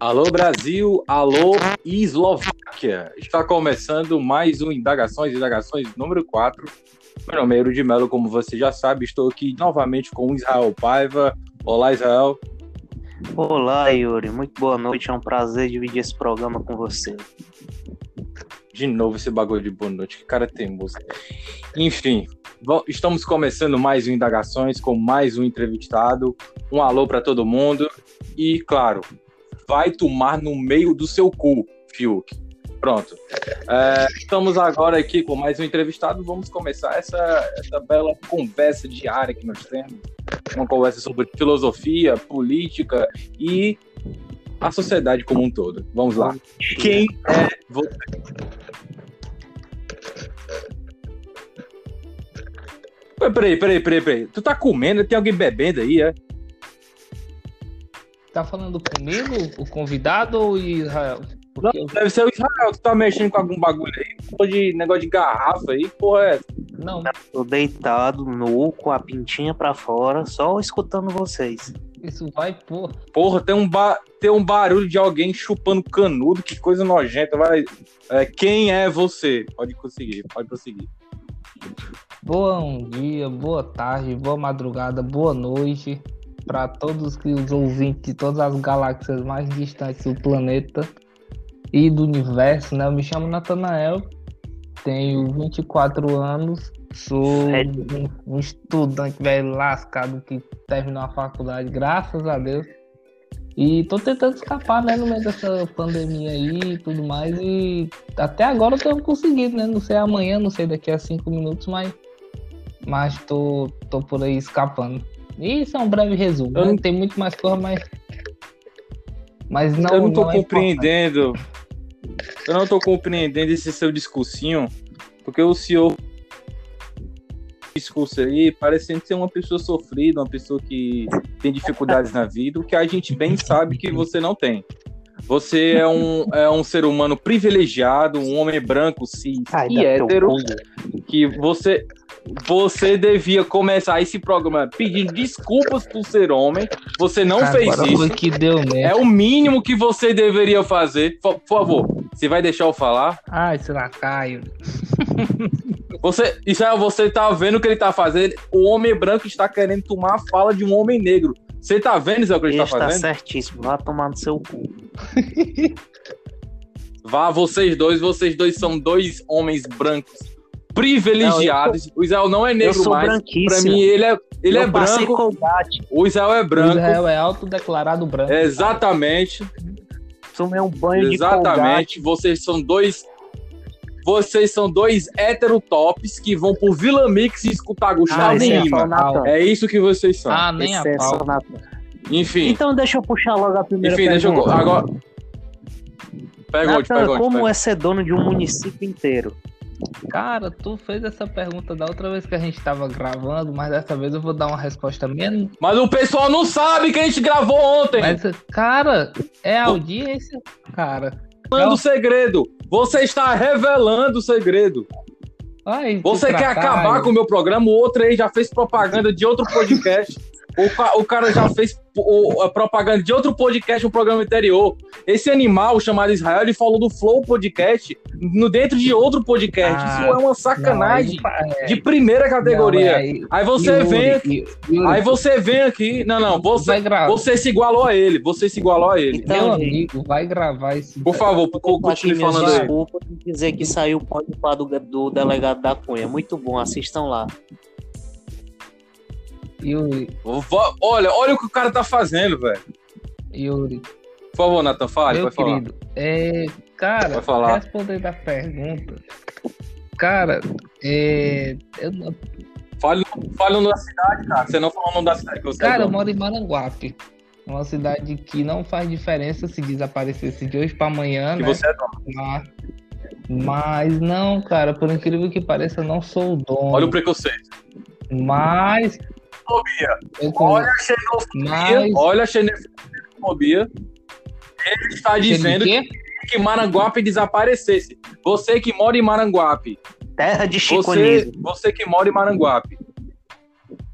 Alô Brasil, alô Eslováquia. Está começando mais um Indagações, Indagações número 4. Meu nome é Euro de Mello, como você já sabe, estou aqui novamente com Israel Paiva. Olá, Israel. Olá, Yuri. Muito boa noite. É um prazer dividir esse programa com você. De novo esse bagulho de boa noite. Que cara tem música. Enfim, estamos começando mais um Indagações com mais um entrevistado. Um alô para todo mundo. E, claro, vai tomar no meio do seu cu, Fiuk. Pronto. É, estamos agora aqui com mais um entrevistado. Vamos começar essa, essa bela conversa diária que nós temos. Uma conversa sobre filosofia, política e a sociedade como um todo. Vamos lá. Quem é você? Peraí, peraí, peraí, peraí. Tu tá comendo? Tem alguém bebendo aí, é? Tá falando comigo, o convidado ou Israel? Não, eu... deve ser o Israel, tu tá mexendo com algum bagulho aí, de negócio de garrafa aí, porra é Não. Tô deitado, nu, com a pintinha pra fora, só escutando vocês. Isso vai, porra. Porra, tem um, ba... tem um barulho de alguém chupando canudo, que coisa nojenta. Vai... É, quem é você? Pode conseguir, pode conseguir. Bom dia, boa tarde, boa madrugada, boa noite para todos os ouvintes de todas as galáxias mais distantes do planeta e do universo, né? Eu me chamo Natanael, tenho 24 anos, sou um, um estudante velho lascado que terminou a faculdade, graças a Deus. E tô tentando escapar, né, no meio dessa pandemia aí e tudo mais. E até agora eu tenho conseguido, né? Não sei amanhã, não sei daqui a cinco minutos, mas, mas tô, tô por aí escapando. Isso é um breve resumo. Eu né? não... Tem muito mais coisa, mas. Mas não. Eu não tô não é compreendendo. eu não tô compreendendo esse seu discursinho, porque o senhor discurso aí parecendo ser uma pessoa sofrida, uma pessoa que tem dificuldades na vida, o que a gente bem sabe que você não tem. Você é um, é um ser humano privilegiado, um homem branco, cis Ai, e hétero, que você, você devia começar esse programa pedindo desculpas por ser homem. Você não Agora fez isso. Que deu mesmo. É o mínimo que você deveria fazer. Por, por favor, você vai deixar eu falar? Ai, sei lá, Caio. Você, isso é, você tá vendo o que ele tá fazendo? O homem branco está querendo tomar a fala de um homem negro. Você tá vendo isso é o que ele, ele tá fazendo? Está certíssimo. Vá tomar no seu cu. Vá, vocês dois, vocês dois são dois homens brancos privilegiados. Não, o Israel não é negro mais. Pra mim, ele é, ele é branco. O Israel é branco. O Israel é autodeclarado branco. Exatamente. Tomei um banho Exatamente. de Vocês são dois. Vocês são dois heterotops que vão pro Vila Mix e escutar Gustavo ah, Lima. É, é isso que vocês são. Ah, nem Esse a é pau. Enfim. Então deixa eu puxar logo a primeira Enfim, pergunta. deixa eu. Agora. Pergunte, Nathan, pergunte. Como pergunte. é ser dono de um município inteiro? Cara, tu fez essa pergunta da outra vez que a gente tava gravando, mas dessa vez eu vou dar uma resposta menos. Mas o pessoal não sabe que a gente gravou ontem. Mas, cara, é audiência, cara. Revelando o segredo. Você está revelando o segredo. Ai, Você quer acabar com o meu programa? O outro aí já fez propaganda de outro podcast. O, o cara já fez o, a propaganda de outro podcast, um programa anterior. Esse animal chamado Israel, ele falou do Flow Podcast no dentro de outro podcast. Ah, Isso é uma sacanagem não, é... de primeira categoria. Não, é... Aí você Yuri, vem aqui. Yuri, aí você vem aqui. Não, não. Você, você se igualou a ele. Você se igualou a ele. Então, amigo, vai gravar esse. Por favor, continue falando aí. Desculpa dizer que saiu o podcast do, do delegado da Cunha. Muito bom, assistam lá. Yuri. Olha, olha o que o cara tá fazendo, velho. Yuri. Por favor, Nathan, fale, Meu querido, falar. É, cara, falar. respondendo a pergunta. Cara, é. Eu... Fale, fale o nome da cidade, cara. Você não falou o nome da cidade que você Cara, eu moro em Maranguape. Uma cidade que não faz diferença se desaparecesse de hoje para amanhã, que né? você é dono. Mas, mas não, cara, por incrível que pareça, eu não sou o dono. Olha o preconceito. Mas xenofobia. Olha a xenofobia. Mas... Olha a xenofobia. Ele está dizendo que, que Maranguape desaparecesse. Você que mora em Maranguape. Terra de Chico você, você que mora em Maranguape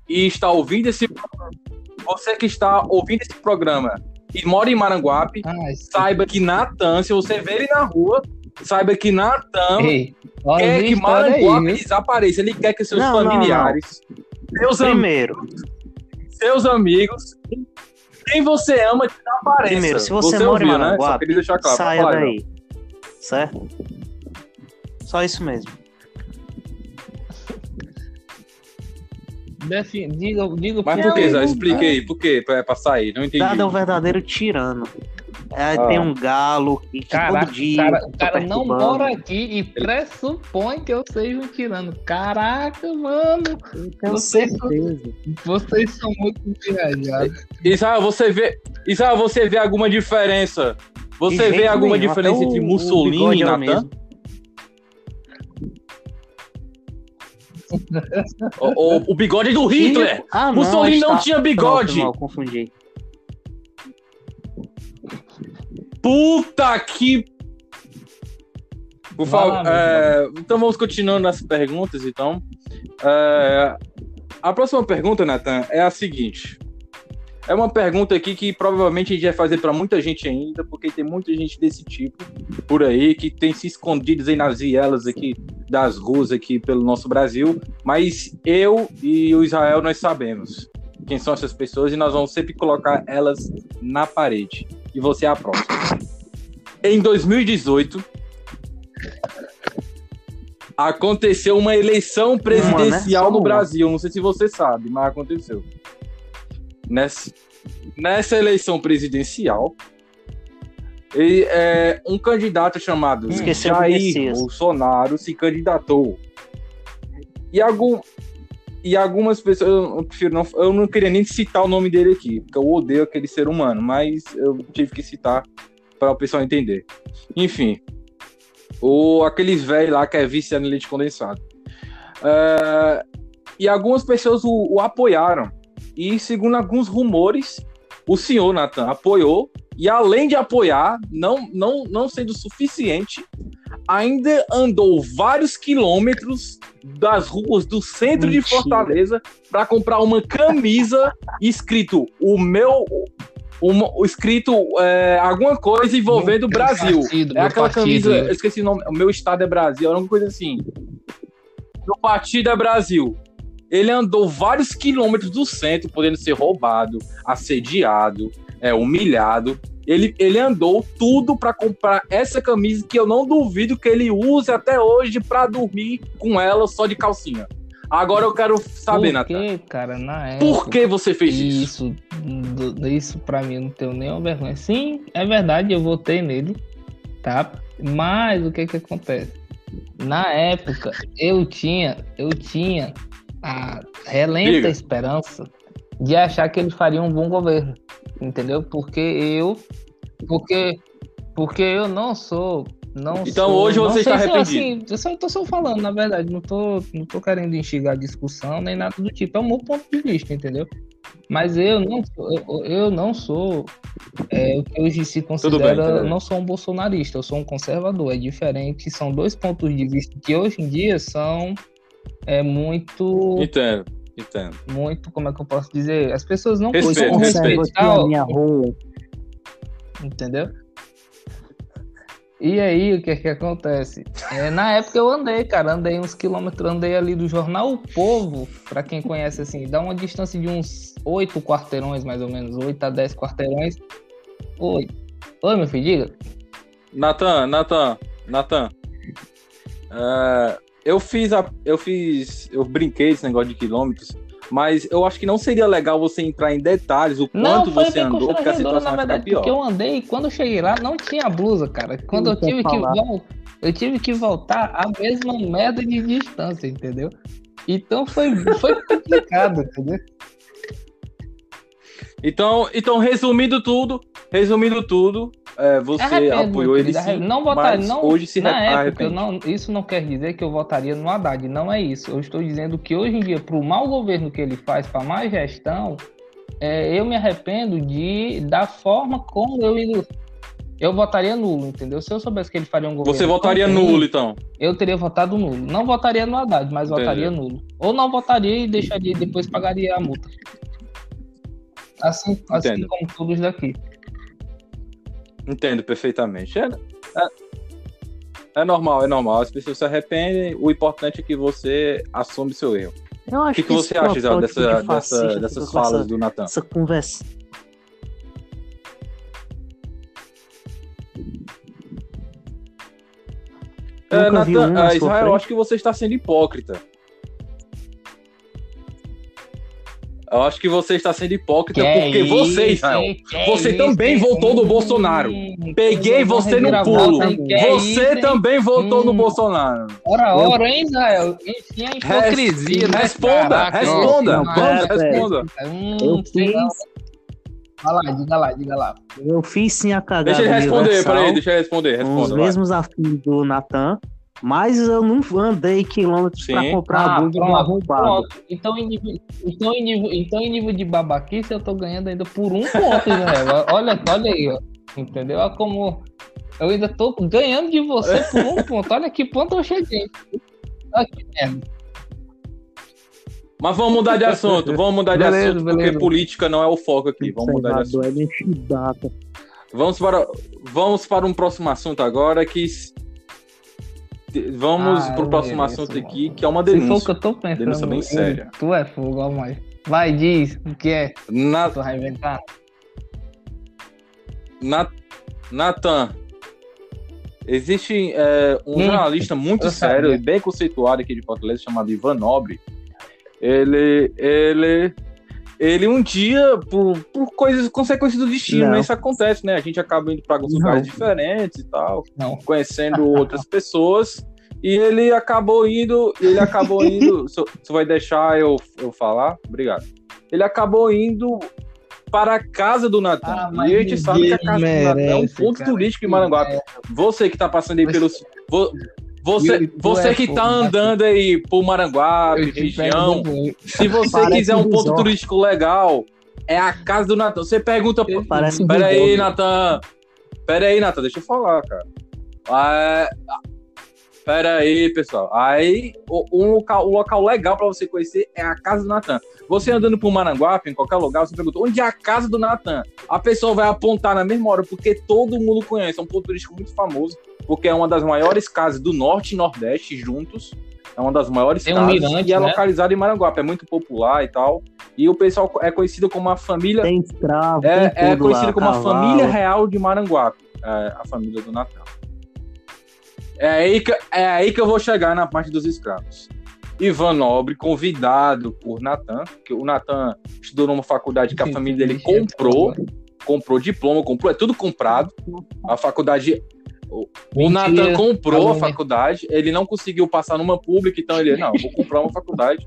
e está ouvindo esse você que está ouvindo esse programa e mora em Maranguape, Ai, saiba que Natan, se você ver ele na rua, saiba que Natan quer que aí, Maranguape viu? desapareça. Ele quer que seus Não, não, familiares, Seus, Primeiro, seus amigos, quem você ama desapareça. primeiro, se você, mora ouviu, em né? Queria deixar claro. saia daí. Certo? Só isso mesmo. Defi- Diga, diga Mas por que, quê. Zé? Explique aí, por quê? Pra, pra sair, não entendi. Dado é um verdadeiro tirano. É, Ah. Tem um galo que Caraca, todo dia. o cara, o cara não mora aqui e pressupõe que eu seja um tirano. Caraca, mano, Tenho Você- certeza. vocês são muito viajados. Israel, você vê, Israel, você vê alguma diferença? Você vê alguma nenhum, diferença entre Mussolini e é o Natan? O, o- o bigode do Hitler! Ah, não, Mussolini não está- tinha Não, bigode! foi mal, confundi. Puta que. Por favor. é, então vamos continuando nas perguntas, então. É, a próxima pergunta, Nathan, é a seguinte. É uma pergunta aqui que provavelmente a gente vai fazer para muita gente ainda, porque tem muita gente desse tipo por aí que tem se escondido aí nas vielas aqui das ruas aqui pelo nosso Brasil, mas eu e o Israel nós sabemos quem são essas pessoas e nós vamos sempre colocar elas na parede. E você é a próxima. Em 2018 aconteceu uma eleição presidencial Só no uma. Brasil. Não sei se você sabe, mas aconteceu. Nessa, nessa eleição presidencial, é, um candidato chamado Esqueceu Jair. Bolsonaro se candidatou. E, algum, e algumas pessoas, eu, prefiro não, eu não queria nem citar o nome dele aqui, porque eu odeio aquele ser humano, mas eu tive que citar para o pessoal entender. Enfim, o, aqueles velhos lá que é viciado em leite condensado. É, e algumas pessoas o, o apoiaram. E segundo alguns rumores, o senhor Nathan apoiou. E além de apoiar, não, não, não sendo suficiente, ainda andou vários quilômetros das ruas do centro de Mentira. Fortaleza para comprar uma camisa escrito o meu. Uma, escrito é, alguma coisa envolvendo o Brasil. partido, é aquela partido. camisa, eu esqueci o nome, o meu estado é Brasil, alguma coisa assim. Meu partido é Brasil. Ele andou vários quilômetros do centro, podendo ser roubado, assediado, é, humilhado. Ele, ele andou tudo para comprar essa camisa que eu não duvido que ele use até hoje para dormir com ela só de calcinha. Agora eu quero saber, Por Natan. quê, cara, na época... Por que você fez isso? Isso, isso pra mim eu não tenho nenhuma vergonha. Sim, é verdade, eu votei nele, tá? Mas o que que acontece? Na época, eu tinha, eu tinha a relenta Diga. esperança de achar que ele faria um bom governo, entendeu? Porque eu, porque, porque eu não sou, não Então, sou- hoje você está se eu, arrependido. Assim, eu só tô só falando, na verdade, não tô, não tô querendo instigar discussão nem nada do tipo. É o meu ponto de vista, entendeu? Mas eu não, sou- eu, eu não sou é, o que hoje se considera. tudo bem. não sou um bolsonarista, eu sou um conservador. É diferente, são dois pontos de vista que hoje em dia são é, muito, Entendo, entendo. muito, como é que eu posso dizer? As pessoas não Respeito, precisam respeito. respeitar, a minha rua. entendeu? E aí, o que é que acontece? É, na época eu andei, cara, andei uns quilômetros, andei ali do jornal O Povo, pra quem conhece assim, dá uma distância de uns oito quarteirões, mais ou menos, oito a dez quarteirões. Oi. Oi, meu filho, diga. Natan, Natan, Natan. É, eu fiz a. Eu fiz. Eu brinquei esse negócio de quilômetros, mas eu acho que não seria legal você entrar em detalhes o Não, quanto foi você andou, porque a situação na verdade, porque pior. eu andei e quando eu cheguei lá não tinha blusa, cara. Quando eu tive que falar. vol- eu tive que voltar a mesma merda de distância, entendeu? Então foi, foi complicado, entendeu? Então, então, resumindo tudo, resumindo tudo, é, você Arrependo, apoiou ele sim, não votaria, mas não, hoje se na época, não, isso não quer dizer que eu votaria no Haddad, não é isso. Eu estou dizendo que hoje em dia, para o mau governo que ele faz, para má gestão, é, eu me arrependo de da forma como eu eu votaria nulo, entendeu? Se eu soubesse que ele faria um governo Você votaria tão ruim, nulo, então. eu teria votado nulo. Não votaria no Haddad, mas Entendi. votaria nulo. Ou não votaria e deixaria depois pagaria a multa. Assim, assim Entendo. como todos daqui. Entendo perfeitamente. É, é, é normal, é normal. As pessoas se arrependem. O importante é que você assume seu erro. Eu acho O que, que você acha, Isabel, dessa, de dessa- dessas falas essa, do Natan? essa conversa. É, Natan, um na ah, Israel, eu acho que você está sendo hipócrita. Eu acho que você está sendo hipócrita Que porque é você, isso, Israel, você isso, também hein? votou no Bolsonaro. peguei você no pulo. Você também votou no Hum. Bolsonaro. Ora, ora, hein, Israel? Enfim, a hipocrisia. né? Responda, Caraca, responda, vamos, responda. Hum, Eu sei fiz. Vai lá, diga lá, diga lá. eu fiz sim a cagada Deixa ele responder, peraí, deixa ele responder, os responda. vai. mesmos afins do Natan, mas eu não andei quilômetros pra Sim. comprar Ah, a arrombado. Pronto. Então, em nível, então, em nível, então, em nível de babaquice, eu tô ganhando ainda por um ponto, Israel. Olha, olha aí, ó. Entendeu? Olha como eu ainda tô ganhando de você por um ponto. Olha que ponto eu cheguei. Olha que merda. Mas vamos mudar de assunto, vamos mudar de Beleza, assunto, porque beleza. política não é o foco aqui. Vamos mudar de assunto. É. Vamos para, vamos para um próximo assunto agora que. Vamos Ah, para o eu próximo mereço, assunto mano. aqui, que é uma Se for o que denúncia. eu tô pensando. Denúncia bem séria. Tu é fogo, ó, mas. Vai, diz o que é. Na, Tu vai inventar. na, Natan, existe é, um Hum, jornalista muito eu sério sabia. e bem conceituado aqui de Fortaleza, chamado Ivan Nobre. Ele, ele, ele um dia, por, por coisas, consequências do destino, né? Isso acontece, né? A gente acaba indo para alguns Não. lugares diferentes e tal. Não. conhecendo outras pessoas e ele acabou indo, ele acabou indo, você vai deixar eu, eu falar? Obrigado. Ele acabou indo para a casa do Natan. Ah, e a gente sabe que a casa do Natan é um merece, ponto cara. turístico em Maranguape. Você que tá passando aí pelos vo- você, você é que tá né? andando aí por Maranguape, região, se você quiser um ponto turístico legal, é a casa do Natan. Você pergunta, Parece Pera aí. Natan. Pera aí, Natan, deixa eu falar, cara. Ah, Pera aí, pessoal. Aí, o- um local, um local legal pra você conhecer é a casa do Natan. Você andando por Maranguape, em qualquer lugar, você pergunta onde é a casa do Natan. A pessoa vai apontar na mesma hora, porque todo mundo conhece. É um ponto turístico muito famoso, porque é uma das maiores casas do Norte e Nordeste juntos. É uma das maiores Tem um casas mirante, e é né? localizada em Maranguape. É muito popular e tal. E o pessoal é conhecido como a família Tem escravo, é, tem é conhecido lá, como a cavalo. família real de Maranguape, é, a família do Natan. É aí, que, é aí que eu vou chegar na parte dos escravos. Ivan Nobre, convidado por Natan, que o Natan estudou numa faculdade que a família dele comprou, comprou diploma, comprou, é tudo comprado. A faculdade. O, Natan comprou a calúnia. faculdade, ele não conseguiu passar numa pública, então ele, não, vou comprar uma faculdade.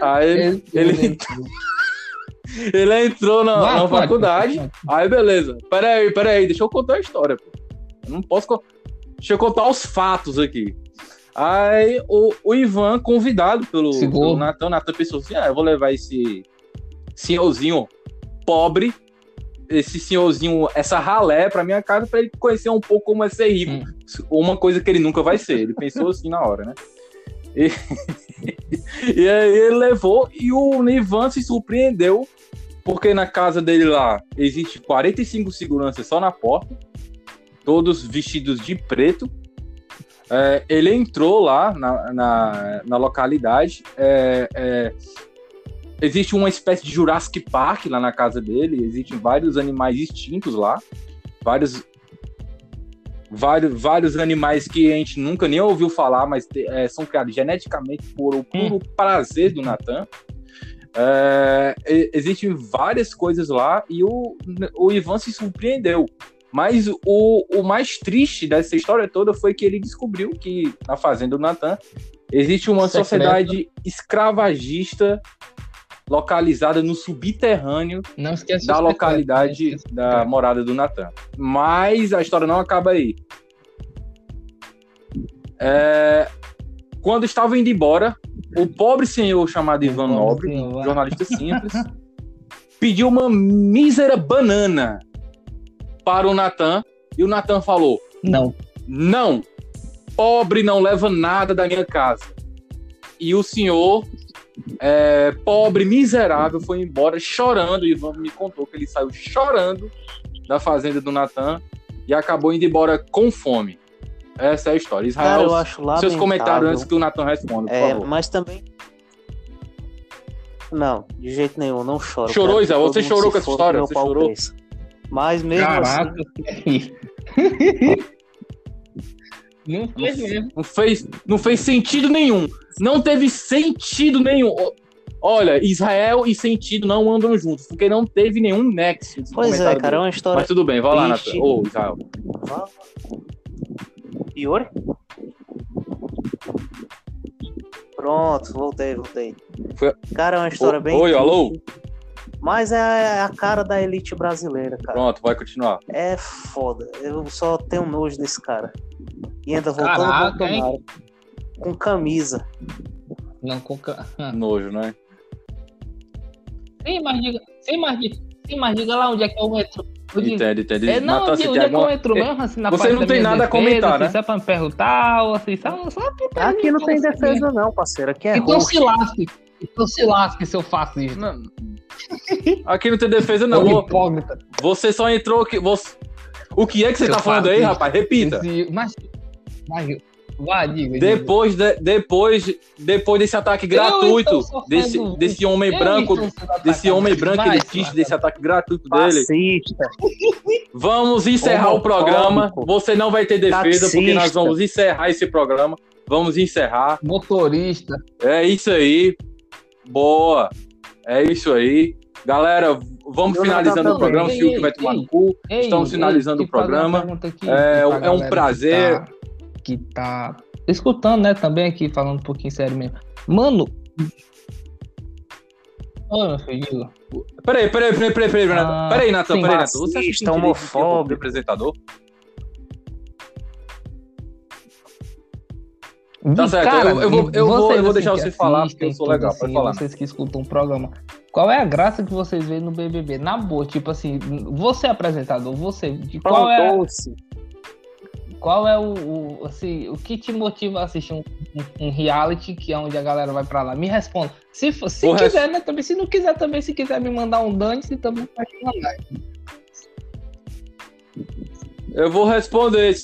Aí ele, ele- ele entrou na, na pode. faculdade, Aí, beleza. Peraí, peraí, deixa eu contar a história, pô. Eu não posso. Deixa eu contar os fatos aqui. Aí, o, o Ivan, convidado pelo, pelo. Natan, Natan pensou assim: ah, eu vou levar esse senhorzinho pobre, esse senhorzinho, essa ralé pra minha casa pra ele conhecer um pouco como é ser rico. Hum. Uma coisa que ele nunca vai ser. Ele pensou assim na hora, né? E, e aí ele levou e o Ivan se surpreendeu porque na casa dele lá existe 45 seguranças só na porta, todos vestidos de preto. É, ele entrou lá na, na, na localidade. é, é, existe uma espécie de Jurassic Park lá na casa dele. Existem vários animais extintos lá. Vários, vários, vários animais que a gente nunca nem ouviu falar, mas te- é, são criados geneticamente por o puro prazer do Natan. É, existem várias coisas lá e o, o Ivan se surpreendeu. Mas o, o mais triste dessa história toda foi que ele descobriu que na fazenda do Natan existe uma Secreta. sociedade escravagista localizada no subterrâneo da localidade não da morada do Natan. Mas a história não acaba aí. É, Quando estava indo embora, o pobre senhor chamado Ivan Nobre, jornalista simples, pediu uma mísera banana para o Natan e o Natan falou: Não. não, pobre não leva nada da minha casa. E o senhor, é, pobre, miserável, foi embora chorando. O Ivan me contou que ele saiu chorando da fazenda do Natan e acabou indo embora com fome. Essa é a história. Israel, Cara, eu acho lamentável. seus comentários antes que o Nathan responda, É, mas também. Não, de jeito nenhum, não choro. Chorou, Israel? Você chorou com essa história? Você chorou? cresça. Mas mesmo Caraca, assim. não fez mesmo. Não fez, não fez sentido nenhum. Não teve sentido nenhum. Olha, Israel e sentido não andam juntos, porque não teve nenhum nexo. Pois é, cara, é uma história. Mas tudo bem, vai lá. Nathan. Ô, Israel. Iori? Pronto, voltei, voltei. Foi- Cara, é uma história Ô- bem. Oi, triste, alô? Mas é a cara da elite brasileira, cara. Pronto, vai continuar. É foda. Eu só tenho nojo desse cara. E ainda voltou no Caraca, Bolsonaro. Com camisa. Não, coca. Nojo, né? Sim, mas diga. Sim, mas diga. Sim, mas diga lá onde é que é o metrô. Eu digo- Entende, entende. É, não, onde é que é o alguma... metrô mesmo, assim, na Você não tem nada a defesa, comentar, assim, né? Só pra me perguntar, ou assim, só, só pra Aqui não tem assim, defesa, não, parceiro. Aqui é Então roxo. se lasque. Então se lasque se eu faço isso. Não. Aqui não tem defesa, não. Hipócrita. Você só entrou aqui. Você... O que é que você Eu tá falando aí, rapaz? Repita. Esse- Mas, mas, diga. Depois, de- depois, depois desse ataque Eu gratuito, desse, desse homem Eu branco, desse homem branco demais, elitista, desse ataque gratuito dele. Fascista. Vamos encerrar o programa. Você não vai ter defesa, porque nós Taxista. vamos encerrar esse programa. Vamos encerrar. Motorista. É isso aí. Boa. É isso aí. Galera, vamos Eu finalizando o programa. O bem. Fiuk vai tomar no cu. Ei, Estamos ei, finalizando o programa. aqui É, é um prazer. Que tá, que tá escutando, né? Também aqui, falando um pouquinho sério mesmo. Mano. Oi, meu filho. Peraí, peraí, peraí, peraí, peraí, Natan. Ah, Peraí, Natan, peraí, Natan. Você acha que homofóbico. apresentador? Tá E, certo, eu- eu vou- eu vou- eu vou assim, deixar você falar, assistem porque eu sou legal, pode assim, falar. Vocês que escutam o programa. Qual é a graça que vocês veem no BBB? Na boa, tipo assim, você é apresentador, você, de qual é, qual é o, o, assim, o que te motiva a assistir um, um- um reality que é onde a galera vai pra lá? Me responda. Se, for- se O quiser, né? Também, se não quiser também, se quiser me mandar um dane, se também pode mandar. Eu vou responder.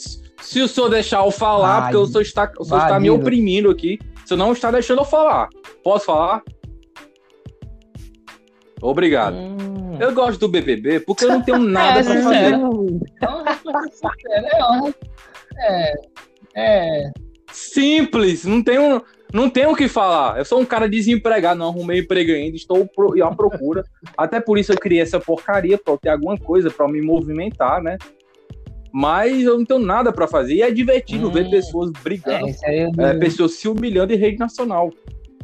Se o senhor deixar eu falar, Vai. porque o senhor está, o senhor está me oprimindo aqui. O senhor não está deixando eu falar. Posso falar? Obrigado. Hum. Eu gosto do BBB porque eu não tenho nada É, pra fazer. É uma resposta sincera, é É, é, Simples, não tenho, não tenho o que falar. Eu sou um cara desempregado, não arrumei emprego ainda, estou pro- à procura. Até por isso eu criei essa porcaria, pra eu ter alguma coisa pra me movimentar, né? Mas eu não tenho nada pra fazer. E é divertido Hum. ver pessoas é, brigando, é é, pessoas se humilhando em rede nacional.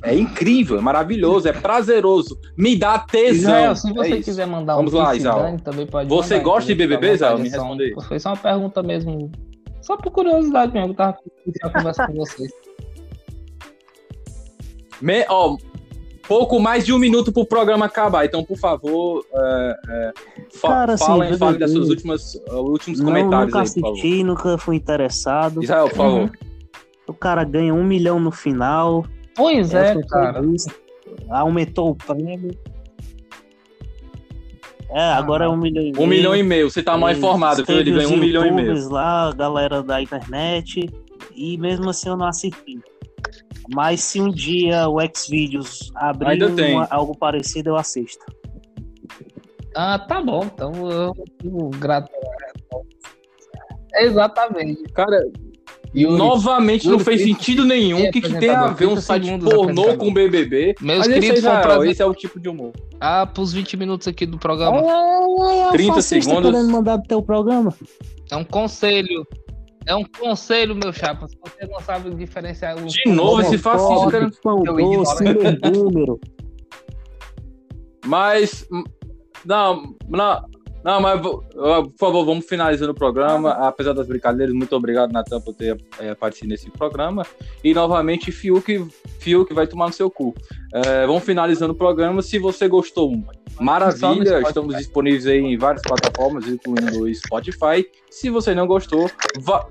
É incrível, é maravilhoso, é prazeroso. Me dá tesão. Israel, se É você isso. quiser mandar Vamos um lá, Israel. também pode Você mandar, gosta de? BBB, Israel? Me é responde aí. Foi só uma pergunta mesmo. Só por curiosidade mesmo, eu tava iniciando a conversa com vocês. Me- ó, pouco mais de um minuto pro programa acabar. Então, por favor, é, é, fa Cara, assim, falem, das suas últimas uh, últimos Não, comentários nunca aí, assisti, nunca fui interessado. Israel, por favor. Uhum. O cara ganha um milhão no final. Pois é, cara. Aumentou o prêmio. É, agora é um milhão e meio. Um milhão e meio. Você tá mal informado, viu? Ele ganhou um milhão e meio. lá, a galera da internet. E mesmo assim eu não assisti. Mas se um dia o Xvideos abrir uma- algo parecido, eu assisto. Ah, tá bom, então eu fico grato. Exatamente. Cara, Yuri, novamente não Yuri, fez trinta- sentido nenhum. O que, que tem a ver um 30 site pornô com BBB? Meus Mas esse é queridos, um Israel, prazer. esse é o tipo de humor. Ah, pros 20 minutos aqui do programa. 30 fascista segundos. querendo mandar do teu programa. É um conselho. É um conselho, meu chapa. Se você não sabe diferenciar o. De novo esse fascista. Pão doce, idiota. número. Mas. hum, Não, não. Não, mas por favor, vamos finalizando o programa. Apesar das brincadeiras, muito obrigado, Natan, por ter eh, participado nesse programa. E novamente, Fiuk, Fiuk vai tomar no seu cu. Eh, vamos finalizando o programa. Se você gostou, maravilha. Estamos disponíveis aí em várias plataformas, incluindo o Spotify. Se você não gostou, vá.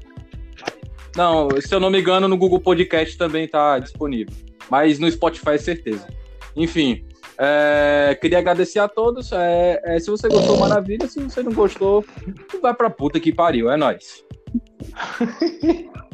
Não, se eu não me engano, no Google Podcast também está disponível. Mas no Spotify é certeza. Enfim, É, queria agradecer a todos. É, é, se você gostou, maravilha. Se você não gostou, vai pra puta que pariu. É nóis.